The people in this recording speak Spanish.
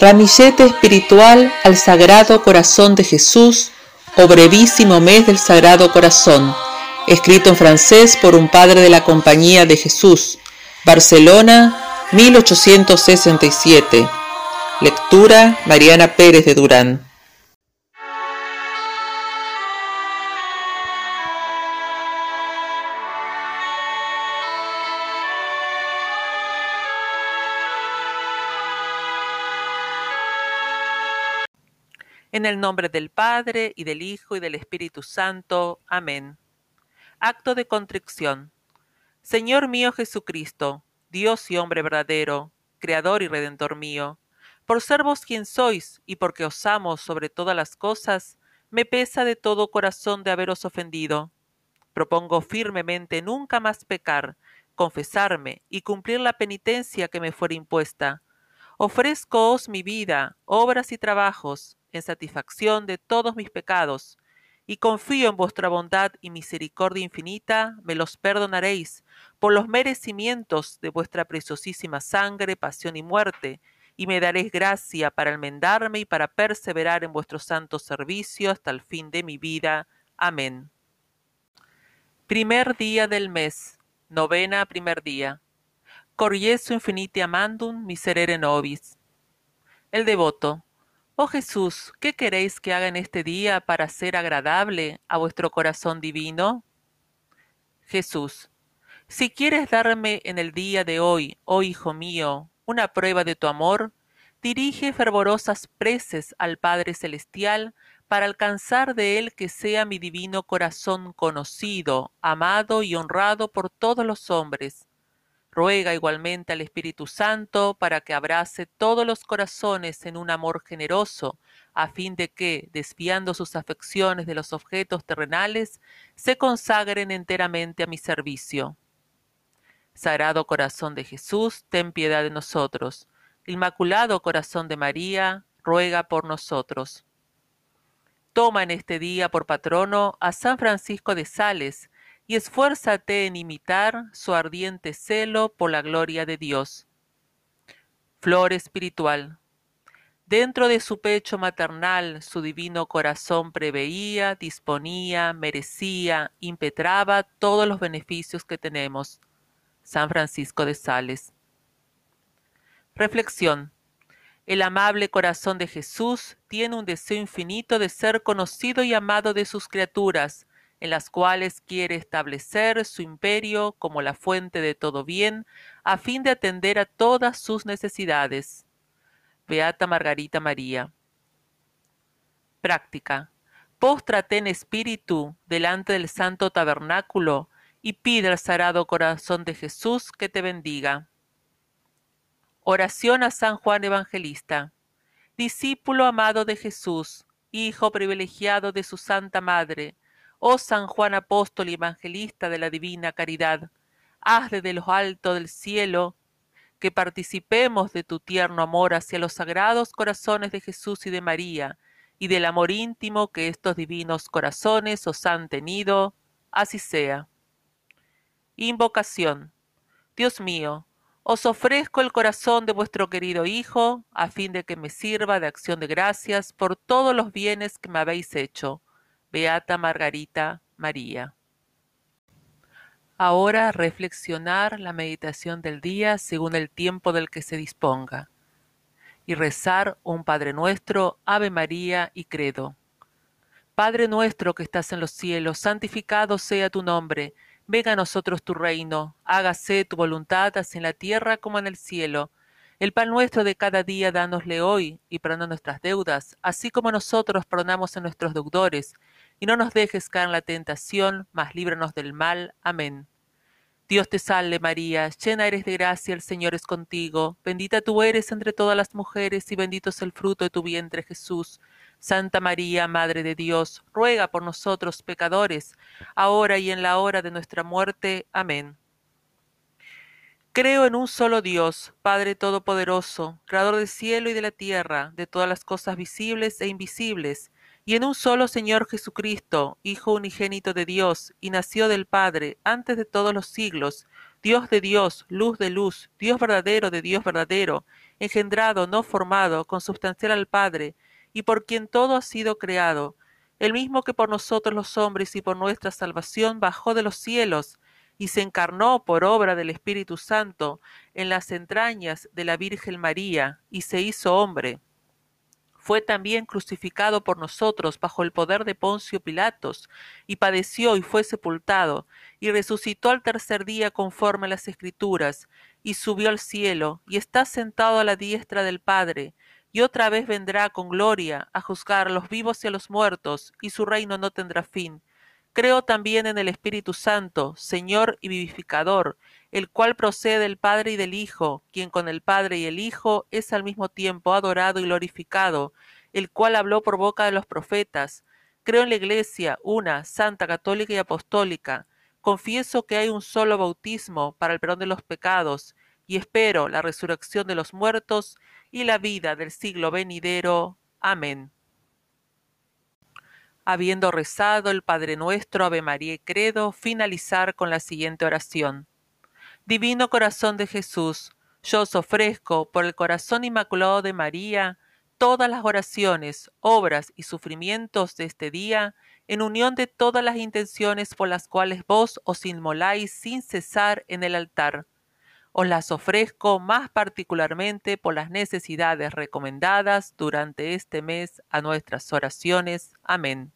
Ramillete espiritual al Sagrado Corazón de Jesús o brevísimo mes del Sagrado Corazón, escrito en francés por un padre de la Compañía de Jesús, Barcelona, 1867. Lectura Mariana Pérez de Durán. En el nombre del Padre, y del Hijo, y del Espíritu Santo. Amén. Acto de contrición. Señor mío Jesucristo, Dios y hombre verdadero, Creador y Redentor mío, por ser vos quien sois, y porque os amo sobre todas las cosas, me pesa de todo corazón de haberos ofendido. Propongo firmemente nunca más pecar, confesarme y cumplir la penitencia que me fuera impuesta. Ofrezcoos mi vida, obras y trabajos, en satisfacción de todos mis pecados, y confío en vuestra bondad y misericordia infinita, me los perdonaréis por los merecimientos de vuestra preciosísima sangre, pasión y muerte, y me daréis gracia para enmendarme y para perseverar en vuestro santo servicio hasta el fin de mi vida. Amén. Primer día del mes, novena primer día. Corrieso infinite amandum miserere nobis. El devoto. Oh Jesús, ¿qué queréis que haga en este día para ser agradable a vuestro corazón divino? Jesús, si quieres darme en el día de hoy, oh Hijo mío, una prueba de tu amor, dirige fervorosas preces al Padre Celestial para alcanzar de Él que sea mi divino corazón conocido, amado y honrado por todos los hombres Ruega igualmente al Espíritu Santo para que abrace todos los corazones en un amor generoso, a fin de que, desviando sus afecciones de los objetos terrenales, se consagren enteramente a mi servicio. Sagrado Corazón de Jesús, ten piedad de nosotros. Inmaculado Corazón de María, ruega por nosotros. Toma en este día por patrono a San Francisco de Sales, y esfuérzate en imitar su ardiente celo por la gloria de Dios. Flor espiritual. Dentro de su pecho maternal su divino corazón preveía, disponía, merecía, impetraba todos los beneficios que tenemos. San Francisco de Sales. Reflexión. El amable corazón de Jesús tiene un deseo infinito de ser conocido y amado de sus criaturas, en las cuales quiere establecer su imperio como la fuente de todo bien, a fin de atender a todas sus necesidades. Beata Margarita María. Práctica. Póstrate en espíritu delante del santo tabernáculo y pide al sagrado corazón de Jesús que te bendiga. Oración a San Juan Evangelista. Discípulo amado de Jesús, hijo privilegiado de su Santa Madre, Oh San Juan Apóstol y Evangelista de la Divina Caridad, haz de lo alto del cielo que participemos de tu tierno amor hacia los sagrados corazones de Jesús y de María, y del amor íntimo que estos divinos corazones os han tenido, así sea. Invocación. Dios mío, os ofrezco el corazón de vuestro querido Hijo, a fin de que me sirva de acción de gracias por todos los bienes que me habéis hecho Beata Margarita María. Ahora reflexionar la meditación del día según el tiempo del que se disponga y rezar un Padre nuestro, Ave María y Credo. Padre nuestro que estás en los cielos, santificado sea tu nombre, venga a nosotros tu reino, hágase tu voluntad así en la tierra como en el cielo. El pan nuestro de cada día dánosle hoy y perdona nuestras deudas, así como nosotros perdonamos a nuestros deudores y no nos dejes caer en la tentación, mas líbranos del mal. Amén. Dios te salve María, llena eres de gracia, el Señor es contigo, bendita tú eres entre todas las mujeres y bendito es el fruto de tu vientre Jesús. Santa María, Madre de Dios, ruega por nosotros pecadores, ahora y en la hora de nuestra muerte. Amén. Creo en un solo Dios, Padre Todopoderoso, Creador del cielo y de la tierra, de todas las cosas visibles e invisibles, y en un solo Señor Jesucristo, Hijo unigénito de Dios, y nació del Padre antes de todos los siglos, Dios de Dios, luz de luz, Dios verdadero de Dios verdadero, engendrado, no formado, consubstancial al Padre, y por quien todo ha sido creado, el mismo que por nosotros los hombres y por nuestra salvación bajó de los cielos, y se encarnó por obra del Espíritu Santo en las entrañas de la Virgen María, y se hizo hombre fue también crucificado por nosotros bajo el poder de Poncio Pilatos, y padeció y fue sepultado, y resucitó al tercer día conforme a las Escrituras, y subió al cielo, y está sentado a la diestra del Padre, y otra vez vendrá con gloria a juzgar a los vivos y a los muertos, y su reino no tendrá fin. Creo también en el Espíritu Santo, Señor y vivificador, el cual procede del Padre y del Hijo, quien con el Padre y el Hijo es al mismo tiempo adorado y glorificado, el cual habló por boca de los profetas. Creo en la Iglesia, una, santa, católica y apostólica. Confieso que hay un solo bautismo para el perdón de los pecados, y espero la resurrección de los muertos y la vida del siglo venidero. Amén. Habiendo rezado el Padre Nuestro, Ave María Credo, finalizar con la siguiente oración. Divino Corazón de Jesús, yo os ofrezco por el corazón inmaculado de María todas las oraciones, obras y sufrimientos de este día, en unión de todas las intenciones por las cuales vos os inmoláis sin cesar en el altar. Os las ofrezco más particularmente por las necesidades recomendadas durante este mes a nuestras oraciones. Amén.